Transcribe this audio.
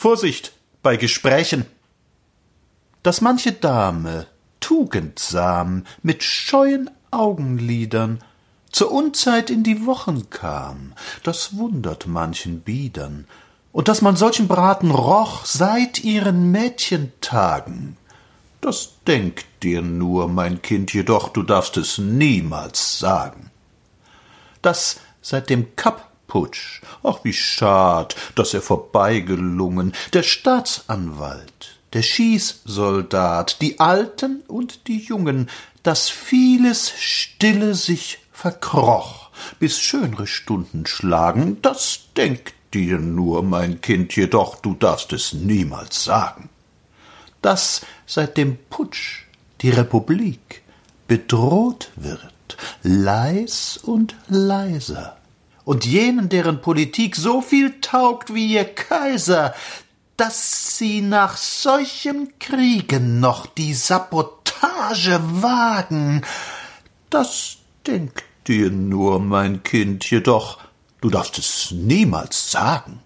Vorsicht bei Gesprächen. Dass manche Dame tugendsam mit scheuen Augenlidern zur Unzeit in die Wochen kam, das wundert manchen Biedern, und dass man solchen Braten roch seit ihren Mädchentagen, das denk dir nur, mein Kind, jedoch du darfst es niemals sagen. Dass seit dem Kapp-Putsch, ach wie schad, dass er vorbeigelungen, der Staatsanwalt, der Schießsoldat, die Alten und die Jungen, dass vieles stille sich verkroch, bis schönre Stunden schlagen, das denk dir nur, mein Kind, jedoch du darfst es niemals sagen. Dass seit dem Putsch die Republik bedroht wird, leis und leiser, und jenen, deren Politik so viel taugt wie ihr Kaiser, dass sie nach solchem Kriegen noch die Sabotage wagen, das denk dir nur, mein Kind, jedoch du darfst es niemals sagen.